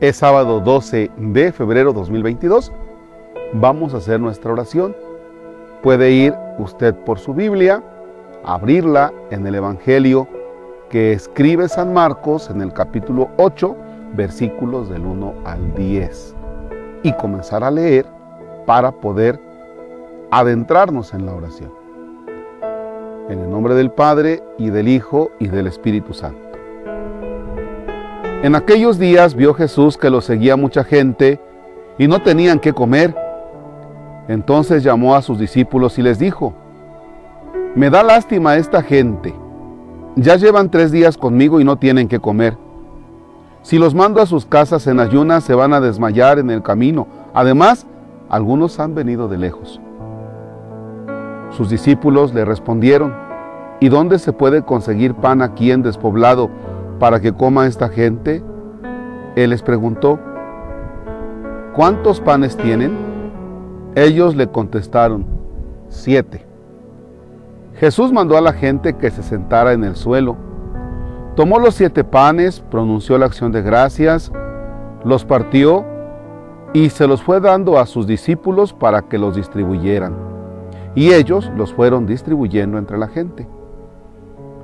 Es sábado 12 de febrero 2022. Vamos a hacer nuestra oración. Puede ir usted por su Biblia, abrirla en el Evangelio que escribe San Marcos en el capítulo 8, versículos del 1 al 10, y comenzar a leer para poder adentrarnos en la oración. En el nombre del Padre y del Hijo y del Espíritu Santo. En aquellos días vio Jesús que lo seguía mucha gente y no tenían qué comer. Entonces llamó a sus discípulos y les dijo, me da lástima esta gente. Ya llevan tres días conmigo y no tienen qué comer. Si los mando a sus casas en ayunas, se van a desmayar en el camino. Además, algunos han venido de lejos. Sus discípulos le respondieron, ¿y dónde se puede conseguir pan aquí en despoblado para que coma esta gente? Él les preguntó, ¿cuántos panes tienen? Ellos le contestaron, siete. Jesús mandó a la gente que se sentara en el suelo. Tomó los siete panes, pronunció la acción de gracias, los partió y se los fue dando a sus discípulos para que los distribuyeran. Y ellos los fueron distribuyendo entre la gente.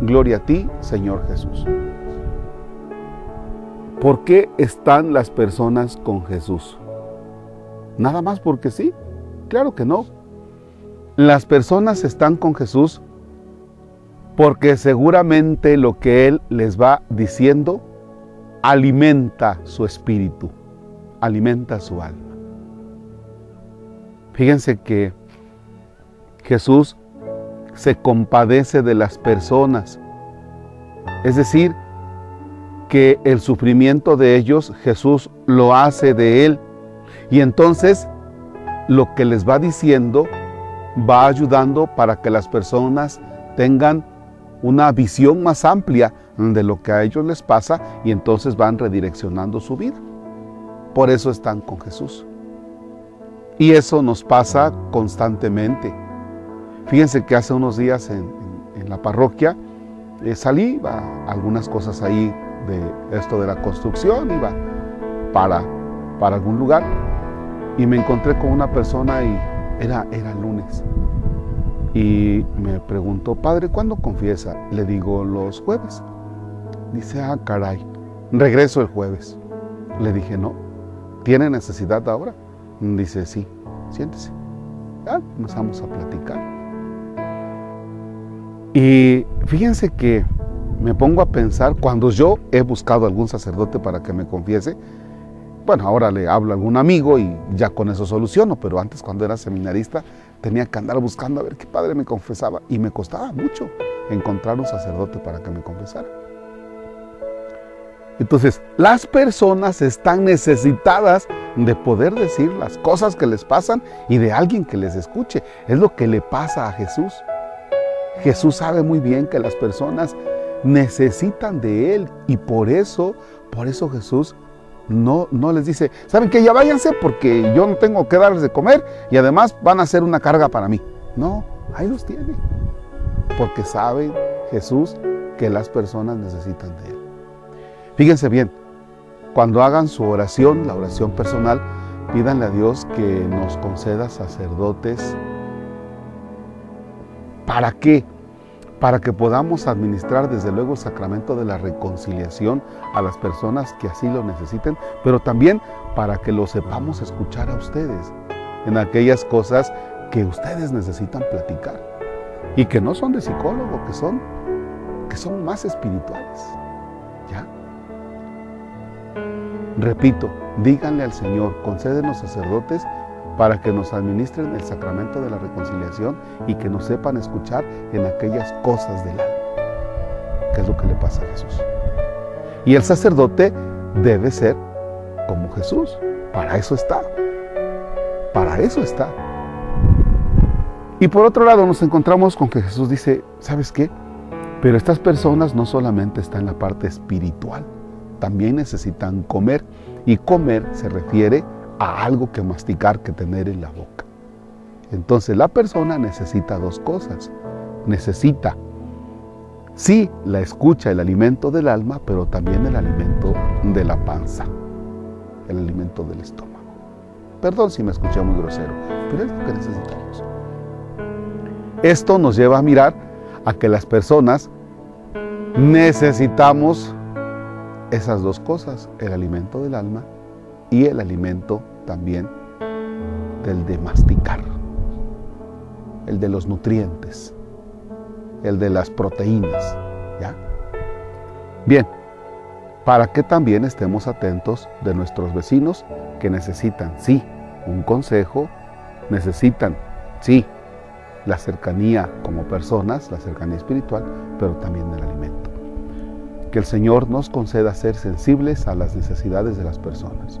Gloria a ti, Señor Jesús. ¿Por qué están las personas con Jesús? ¿Nada más porque sí? Claro que no. Las personas están con Jesús porque seguramente lo que Él les va diciendo alimenta su espíritu, alimenta su alma. Fíjense que Jesús se compadece de las personas. Es decir, que el sufrimiento de ellos Jesús lo hace de él. Y entonces lo que les va diciendo va ayudando para que las personas tengan una visión más amplia de lo que a ellos les pasa y entonces van redireccionando su vida. Por eso están con Jesús. Y eso nos pasa constantemente. Fíjense que hace unos días en, la parroquia eh, salí, a algunas cosas ahí de esto de la construcción, iba para, para algún lugar y me encontré con una persona y era, era lunes. Y me preguntó, padre, ¿cuándo confiesa? Le digo, los jueves. Dice, ah, caray, regreso el jueves. Le dije, no, ¿tiene necesidad ahora? Dice, sí, siéntese. Ya comenzamos a platicar. Y fíjense que me pongo a pensar, cuando yo he buscado algún sacerdote para que me confiese, bueno, ahora le hablo a algún amigo y ya con eso soluciono, pero antes cuando era seminarista tenía que andar buscando a ver qué padre me confesaba y me costaba mucho encontrar un sacerdote para que me confesara. Entonces, las personas están necesitadas de poder decir las cosas que les pasan y de alguien que les escuche. Es lo que le pasa a Jesús. Jesús sabe muy bien que las personas necesitan de Él y por eso, por eso Jesús no, no les dice, saben que ya váyanse porque yo no tengo que darles de comer y además van a ser una carga para mí. No, ahí los tiene. Porque sabe Jesús que las personas necesitan de Él. Fíjense bien, cuando hagan su oración, la oración personal, pídanle a Dios que nos conceda sacerdotes ¿Para qué? Para que podamos administrar desde luego el sacramento de la reconciliación a las personas que así lo necesiten, pero también para que lo sepamos escuchar a ustedes en aquellas cosas que ustedes necesitan platicar y que no son de psicólogo, que son, que son más espirituales. ¿Ya? Repito, díganle al Señor, concédenos sacerdotes para que nos administren el sacramento de la reconciliación y que nos sepan escuchar en aquellas cosas del alma, que es lo que le pasa a Jesús. Y el sacerdote debe ser como Jesús. Para eso está. Para eso está. Y por otro lado nos encontramos con que Jesús dice, ¿sabes qué? Pero estas personas no solamente están en la parte espiritual, también necesitan comer. Y comer se refiere algo que masticar, que tener en la boca. Entonces la persona necesita dos cosas. Necesita, sí, la escucha, el alimento del alma, pero también el alimento de la panza, el alimento del estómago. Perdón si me escuché muy grosero, pero es lo que necesitamos. Esto nos lleva a mirar a que las personas necesitamos esas dos cosas, el alimento del alma y el alimento también del de masticar, el de los nutrientes, el de las proteínas. ¿ya? Bien, para que también estemos atentos de nuestros vecinos que necesitan, sí, un consejo, necesitan, sí, la cercanía como personas, la cercanía espiritual, pero también el alimento. Que el Señor nos conceda ser sensibles a las necesidades de las personas,